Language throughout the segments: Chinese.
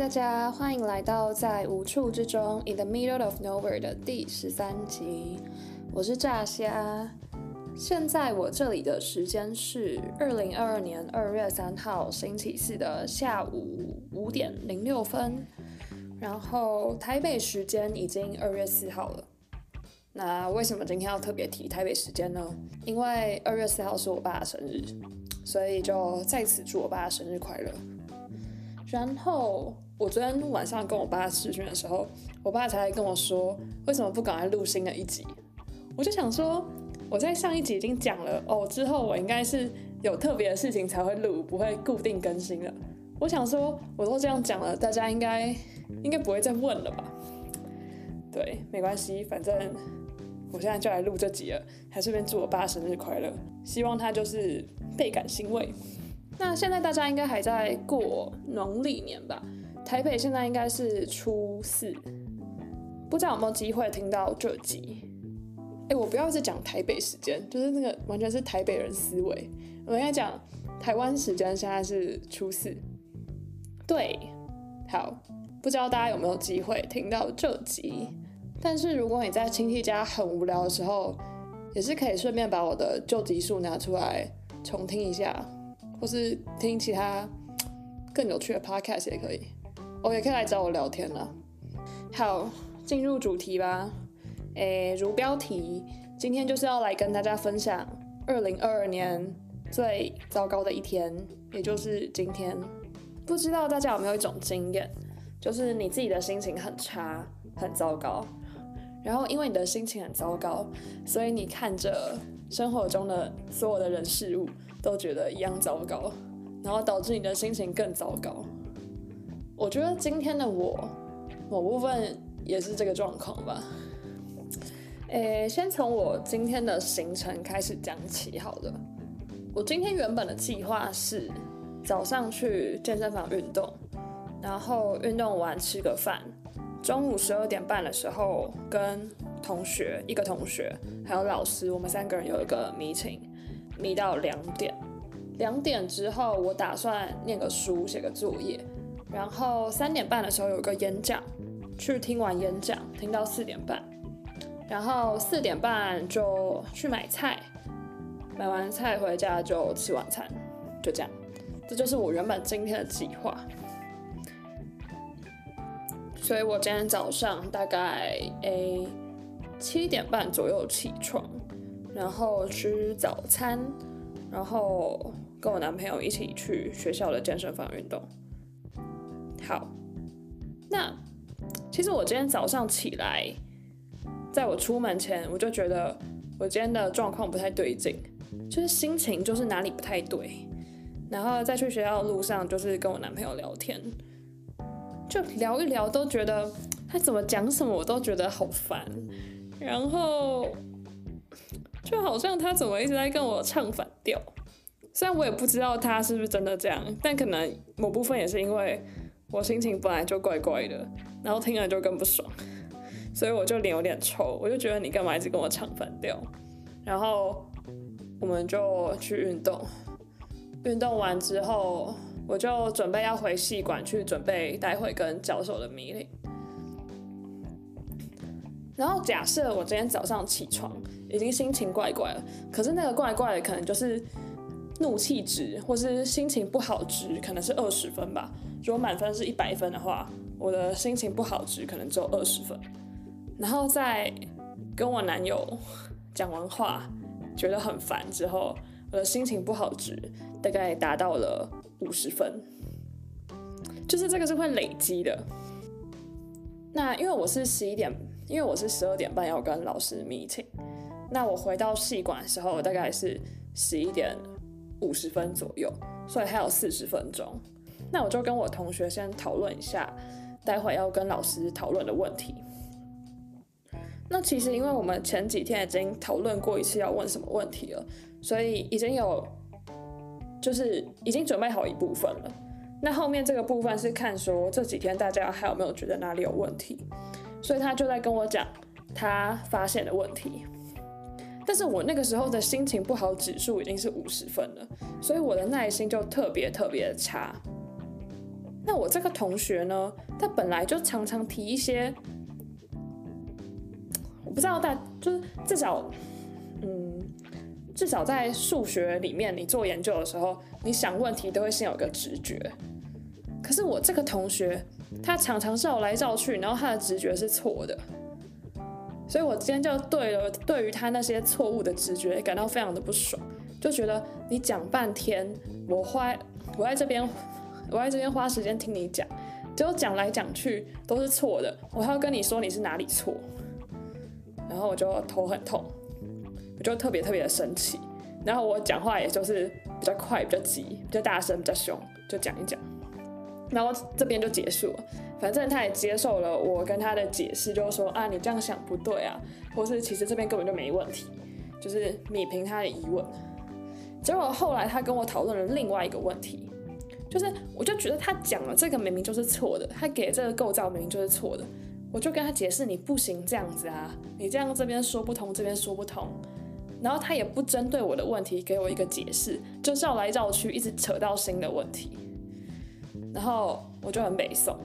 大家欢迎来到在无处之中 （In the Middle of Nowhere） 的第十三集。我是炸虾。现在我这里的时间是二零二二年二月三号星期四的下午五点零六分，然后台北时间已经二月四号了。那为什么今天要特别提台北时间呢？因为二月四号是我爸的生日，所以就在此祝我爸生日快乐。然后我昨天晚上跟我爸视讯的时候，我爸才跟我说，为什么不赶快录新的一集？我就想说，我在上一集已经讲了哦，之后我应该是有特别的事情才会录，不会固定更新了。我想说，我都这样讲了，大家应该应该不会再问了吧？对，没关系，反正我现在就来录这集了，还顺便祝我爸生日快乐，希望他就是倍感欣慰。那现在大家应该还在过农历年吧？台北现在应该是初四，不知道有没有机会听到这集？哎，我不要再讲台北时间，就是那个完全是台北人思维。我应该讲台湾时间现在是初四。对，好，不知道大家有没有机会听到这集？但是如果你在亲戚家很无聊的时候，也是可以顺便把我的旧集数拿出来重听一下。或是听其他更有趣的 podcast 也可以，哦，也可以来找我聊天了。好，进入主题吧。诶，如标题，今天就是要来跟大家分享二零二二年最糟糕的一天，也就是今天。不知道大家有没有一种经验，就是你自己的心情很差、很糟糕，然后因为你的心情很糟糕，所以你看着生活中的所有的人事物。都觉得一样糟糕，然后导致你的心情更糟糕。我觉得今天的我，某部分也是这个状况吧。诶，先从我今天的行程开始讲起好了。我今天原本的计划是早上去健身房运动，然后运动完吃个饭，中午十二点半的时候跟同学，一个同学还有老师，我们三个人有一个 meeting。眯到两点，两点之后我打算念个书，写个作业，然后三点半的时候有一个演讲，去听完演讲，听到四点半，然后四点半就去买菜，买完菜回家就吃晚餐，就这样，这就是我原本今天的计划。所以我今天早上大概诶七点半左右起床。然后吃早餐，然后跟我男朋友一起去学校的健身房运动。好，那其实我今天早上起来，在我出门前，我就觉得我今天的状况不太对劲，就是心情就是哪里不太对。然后在去学校的路上，就是跟我男朋友聊天，就聊一聊，都觉得他怎么讲什么我都觉得好烦，然后。就好像他怎么一直在跟我唱反调，虽然我也不知道他是不是真的这样，但可能某部分也是因为我心情本来就怪怪的，然后听了就更不爽，所以我就脸有点臭，我就觉得你干嘛一直跟我唱反调，然后我们就去运动，运动完之后我就准备要回戏馆去准备待会跟教授的 meeting。然后假设我今天早上起床已经心情怪怪了，可是那个怪怪的可能就是怒气值，或是心情不好值，可能是二十分吧。如果满分是一百分的话，我的心情不好值可能只有二十分。然后在跟我男友讲完话，觉得很烦之后，我的心情不好值大概达到了五十分，就是这个是会累积的。那因为我是十一点。因为我是十二点半要跟老师 meeting，那我回到系馆的时候大概是十一点五十分左右，所以还有四十分钟。那我就跟我同学先讨论一下，待会要跟老师讨论的问题。那其实因为我们前几天已经讨论过一次要问什么问题了，所以已经有就是已经准备好一部分了。那后面这个部分是看说这几天大家还有没有觉得哪里有问题。所以他就在跟我讲他发现的问题，但是我那个时候的心情不好指数已经是五十分了，所以我的耐心就特别特别的差。那我这个同学呢，他本来就常常提一些，我不知道大就是至少，嗯，至少在数学里面，你做研究的时候，你想问题都会先有个直觉。可是我这个同学，他常常绕来绕去，然后他的直觉是错的，所以我今天就对了，对于他那些错误的直觉感到非常的不爽，就觉得你讲半天，我花我在这边。我在这边花时间听你讲，结果讲来讲去都是错的，我还要跟你说你是哪里错，然后我就头很痛，我就特别特别的生气，然后我讲话也就是比较快、比较急、比较大声、比较凶，就讲一讲，然后这边就结束了。反正他也接受了我跟他的解释，就是说啊，你这样想不对啊，或是其实这边根本就没问题，就是米平他的疑问。结果后来他跟我讨论了另外一个问题。就是，我就觉得他讲了这个明明就是错的，他给这个构造明明就是错的，我就跟他解释，你不行这样子啊，你这样这边说不通，这边说不通，然后他也不针对我的问题给我一个解释，就绕来绕去，一直扯到新的问题，然后我就很北宋，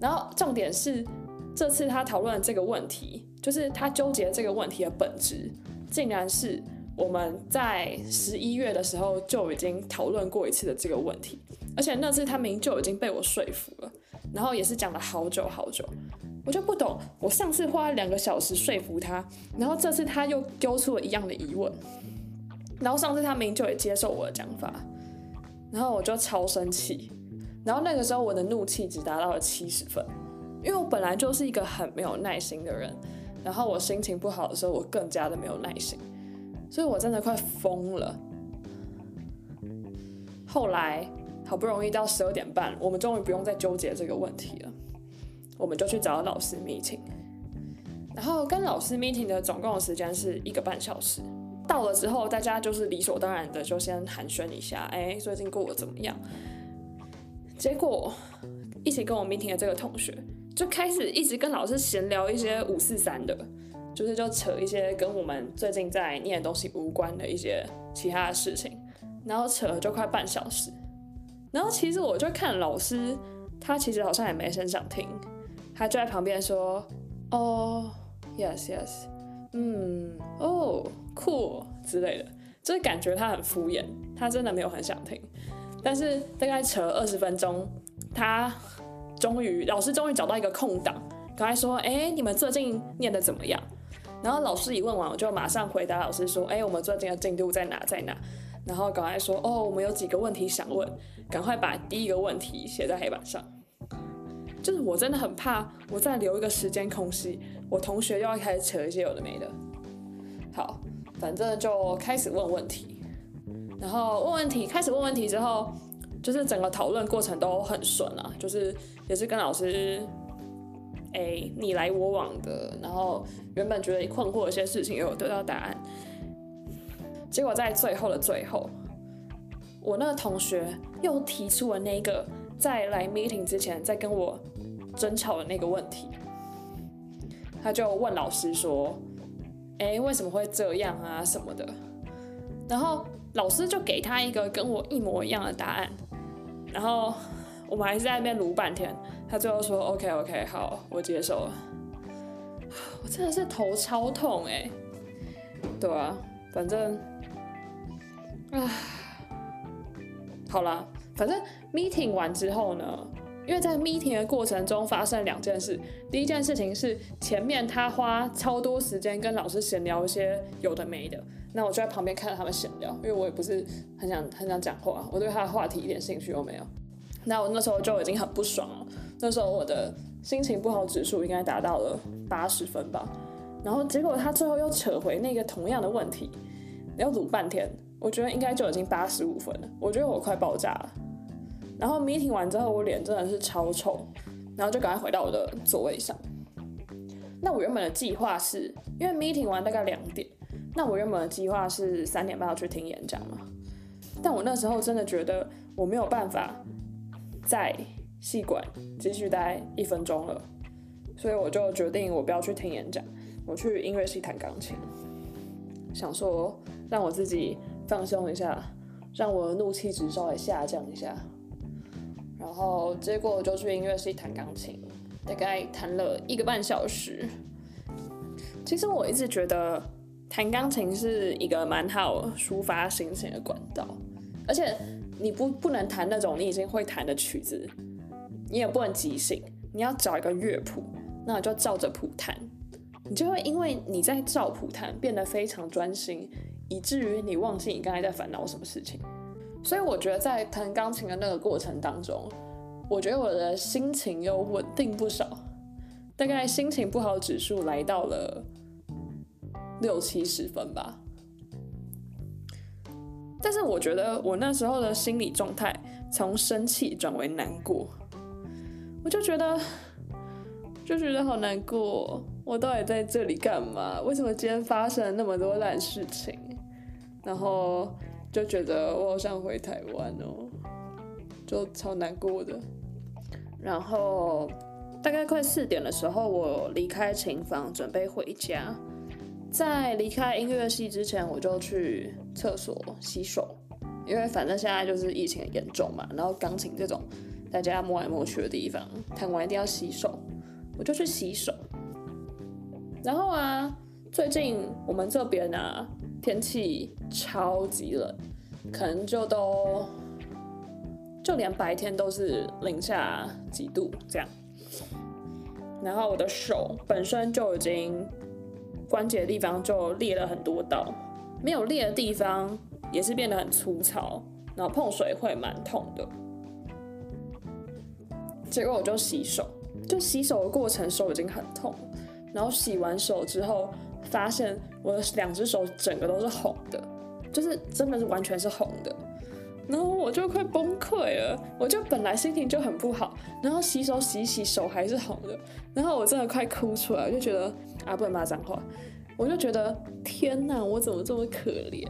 然后重点是这次他讨论的这个问题，就是他纠结这个问题的本质，竟然是。我们在十一月的时候就已经讨论过一次的这个问题，而且那次他明就已经被我说服了，然后也是讲了好久好久，我就不懂，我上次花了两个小时说服他，然后这次他又丢出了一样的疑问，然后上次他明就也接受我的讲法，然后我就超生气，然后那个时候我的怒气值达到了七十分，因为我本来就是一个很没有耐心的人，然后我心情不好的时候我更加的没有耐心。所以我真的快疯了。后来好不容易到十二点半，我们终于不用再纠结这个问题了，我们就去找老师 meeting。然后跟老师 meeting 的总共的时间是一个半小时。到了之后，大家就是理所当然的就先寒暄一下，哎，最近过得怎么样？结果一起跟我 meeting 的这个同学就开始一直跟老师闲聊一些五四三的。就是就扯一些跟我们最近在念的东西无关的一些其他的事情，然后扯了就快半小时，然后其实我就看老师，他其实好像也没很想听，他就在旁边说，哦，yes yes，嗯，哦，cool。之类的，就是感觉他很敷衍，他真的没有很想听，但是大概扯了二十分钟，他终于老师终于找到一个空档，刚才说，哎，你们最近念的怎么样？然后老师一问完，我就马上回答老师说：“哎，我们最近的进度在哪？在哪？”然后赶快说：“哦，我们有几个问题想问，赶快把第一个问题写在黑板上。”就是我真的很怕，我再留一个时间空隙，我同学又要开始扯一些有的没的。好，反正就开始问问题，然后问问题，开始问问题之后，就是整个讨论过程都很顺啊，就是也是跟老师。哎，你来我往的，然后原本觉得困惑一些事情，也有得到答案。结果在最后的最后，我那个同学又提出了那个在来 meeting 之前在跟我争吵的那个问题。他就问老师说：“哎，为什么会这样啊？什么的？”然后老师就给他一个跟我一模一样的答案。然后我们还是在那边撸半天。他最后说：“OK OK，好，我接受了。”我真的是头超痛哎，对啊，反正，啊，好啦，反正 meeting 完之后呢，因为在 meeting 的过程中发生两件事。第一件事情是前面他花超多时间跟老师闲聊一些有的没的，那我就在旁边看着他们闲聊，因为我也不是很想很想讲话，我对他的话题一点兴趣都没有。那我那时候就已经很不爽了。那时候我的心情不好指数应该达到了八十分吧，然后结果他最后又扯回那个同样的问题，要鲁半天，我觉得应该就已经八十五分了，我觉得我快爆炸了。然后 meeting 完之后，我脸真的是超臭，然后就赶快回到我的座位上。那我原本的计划是因为 meeting 完大概两点，那我原本的计划是三点半要去听演讲嘛，但我那时候真的觉得我没有办法在。戏馆继续待一分钟了，所以我就决定我不要去听演讲，我去音乐系弹钢琴，想说让我自己放松一下，让我的怒气值稍微下降一下。然后结果就去音乐系弹钢琴，大概弹了一个半小时。其实我一直觉得弹钢琴是一个蛮好抒发心情的管道，而且你不不能弹那种你已经会弹的曲子，你也不能即兴，你要找一个乐谱，那我就照着谱弹，你就会因为你在照谱弹变得非常专心，以至于你忘记你刚才在烦恼什么事情。所以我觉得在弹钢琴的那个过程当中，我觉得我的心情又稳定不少，大概心情不好指数来到了六七十分吧。但是我觉得我那时候的心理状态从生气转为难过，我就觉得就觉得好难过，我到底在这里干嘛？为什么今天发生了那么多烂事情？然后。就觉得我好想回台湾哦，就超难过的。然后大概快四点的时候，我离开琴房准备回家。在离开音乐系之前，我就去厕所洗手，因为反正现在就是疫情很严重嘛。然后钢琴这种大家摸来摸去的地方，弹完一定要洗手，我就去洗手。然后啊，最近我们这边啊。天气超级冷，可能就都就连白天都是零下几度这样。然后我的手本身就已经关节的地方就裂了很多道，没有裂的地方也是变得很粗糙，然后碰水会蛮痛的。结果我就洗手，就洗手的过程手已经很痛，然后洗完手之后。发现我的两只手整个都是红的，就是真的是完全是红的，然后我就快崩溃了。我就本来心情就很不好，然后洗手洗洗手还是红的，然后我真的快哭出来，我就觉得啊，不能骂脏话，我就觉得天哪，我怎么这么可怜？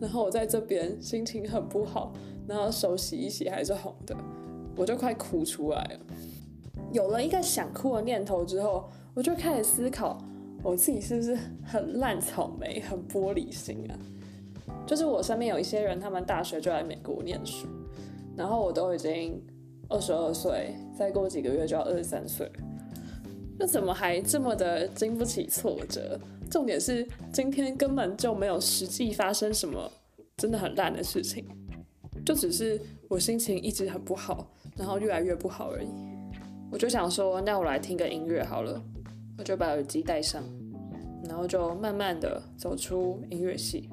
然后我在这边心情很不好，然后手洗一洗还是红的，我就快哭出来了。有了一个想哭的念头之后，我就开始思考。我自己是不是很烂草莓、很玻璃心啊？就是我身边有一些人，他们大学就来美国念书，然后我都已经二十二岁，再过几个月就要二十三岁，那怎么还这么的经不起挫折？重点是今天根本就没有实际发生什么真的很烂的事情，就只是我心情一直很不好，然后越来越不好而已。我就想说，那我来听个音乐好了。我就把耳机戴上，然后就慢慢的走出音乐系。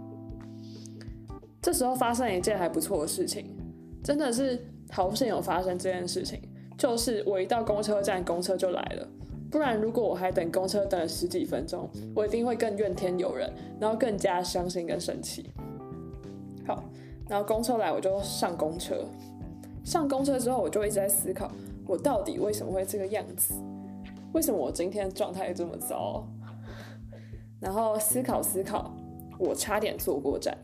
这时候发生一件还不错的事情，真的是好险有发生这件事情。就是我一到公车站，公车就来了。不然如果我还等公车等了十几分钟，我一定会更怨天尤人，然后更加伤心跟生气。好，然后公车来，我就上公车。上公车之后，我就一直在思考，我到底为什么会这个样子。为什么我今天状态这么糟？然后思考思考，我差点坐过站，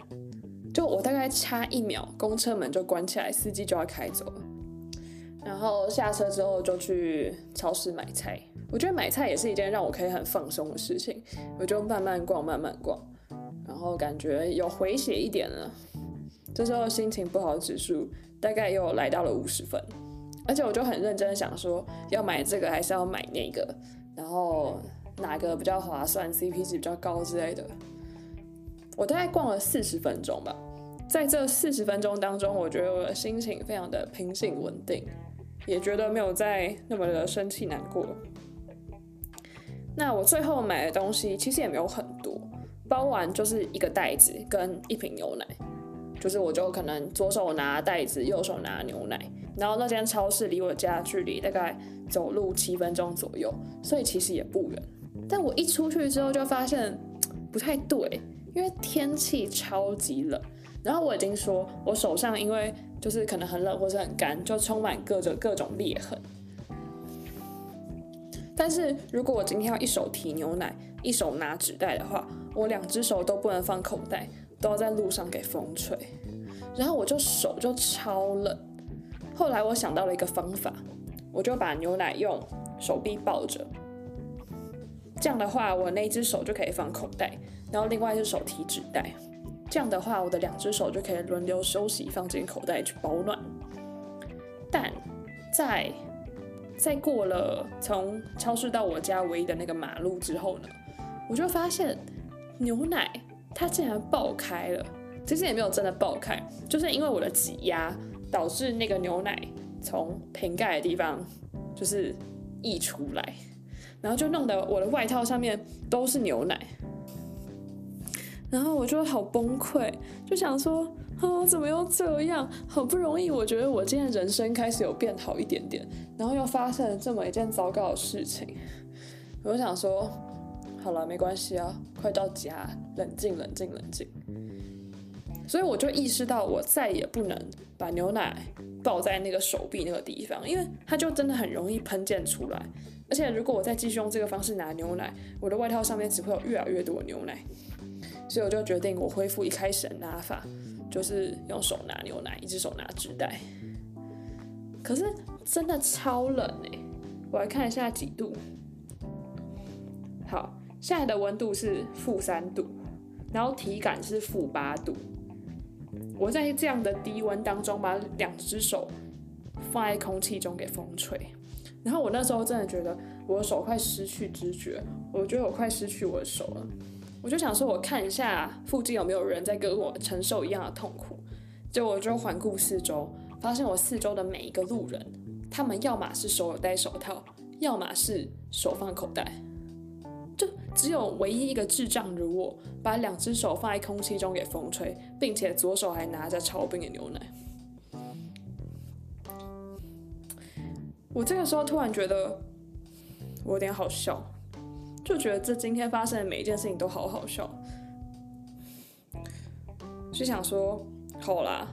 就我大概差一秒，公车门就关起来，司机就要开走了。然后下车之后就去超市买菜，我觉得买菜也是一件让我可以很放松的事情。我就慢慢逛，慢慢逛，然后感觉有回血一点了。这时候心情不好指数大概又来到了五十分。而且我就很认真想说，要买这个还是要买那个，然后哪个比较划算，CP 值比较高之类的。我大概逛了四十分钟吧，在这四十分钟当中，我觉得我的心情非常的平静稳定，也觉得没有再那么的生气难过。那我最后买的东西其实也没有很多，包完就是一个袋子跟一瓶牛奶，就是我就可能左手拿袋子，右手拿牛奶。然后那间超市离我家距离大概走路七分钟左右，所以其实也不远。但我一出去之后就发现不太对，因为天气超级冷。然后我已经说我手上因为就是可能很冷或是很干，就充满各种各种裂痕。但是如果我今天要一手提牛奶，一手拿纸袋的话，我两只手都不能放口袋，都要在路上给风吹。然后我就手就超冷。后来我想到了一个方法，我就把牛奶用手臂抱着，这样的话我那只手就可以放口袋，然后另外一只手提纸袋，这样的话我的两只手就可以轮流休息，放进口袋去保暖。但在在过了从超市到我家唯一的那个马路之后呢，我就发现牛奶它竟然爆开了。其实也没有真的爆开，就是因为我的挤压导致那个牛奶从瓶盖的地方就是溢出来，然后就弄得我的外套上面都是牛奶，然后我就好崩溃，就想说啊，怎么又这样？好不容易，我觉得我今天人生开始有变好一点点，然后又发生了这么一件糟糕的事情，我就想说，好了，没关系啊，快到家，冷静，冷静，冷静。所以我就意识到，我再也不能把牛奶抱在那个手臂那个地方，因为它就真的很容易喷溅出来。而且如果我再继续用这个方式拿牛奶，我的外套上面只会有越来越多的牛奶。所以我就决定，我恢复一开始的拿法，就是用手拿牛奶，一只手拿纸袋。可是真的超冷欸！我来看一下几度。好，现在的温度是负三度，然后体感是负八度。我在这样的低温当中，把两只手放在空气中给风吹，然后我那时候真的觉得我的手快失去知觉，我觉得我快失去我的手了。我就想说，我看一下附近有没有人在跟我承受一样的痛苦。结果我就环顾四周，发现我四周的每一个路人，他们要么是手有戴手套，要么是手放口袋。就只有唯一一个智障如我，把两只手放在空气中给风吹，并且左手还拿着超冰的牛奶。我这个时候突然觉得我有点好笑，就觉得这今天发生的每一件事情都好好笑，就想说好啦，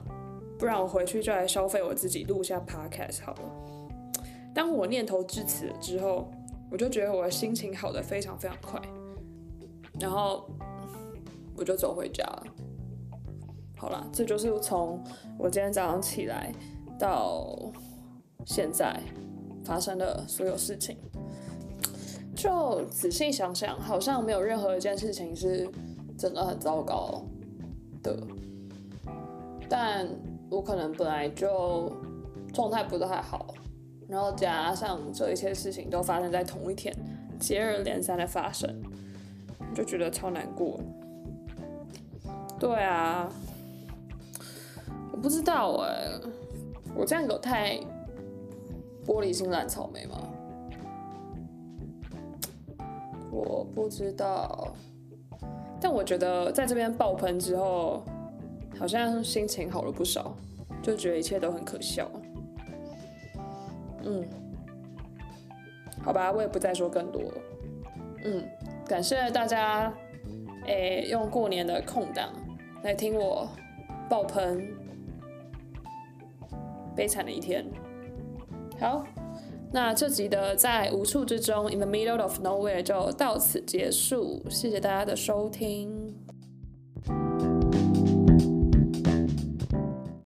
不然我回去就来消费我自己录下 podcast 好了。当我念头至此之后。我就觉得我的心情好得非常非常快，然后我就走回家了。好了，这就是从我今天早上起来到现在发生的所有事情。就仔细想想，好像没有任何一件事情是真的很糟糕的，但我可能本来就状态不太好。然后加上这一切事情都发生在同一天，接二连三的发生，就觉得超难过。对啊，我不知道哎，我这样有太玻璃心烂草莓吗？我不知道，但我觉得在这边爆喷之后，好像心情好了不少，就觉得一切都很可笑。嗯，好吧，我也不再说更多了。嗯，感谢大家，诶、用过年的空档来听我爆喷，悲惨的一天。好，那这集的在无处之中，In the middle of nowhere 就到此结束，谢谢大家的收听。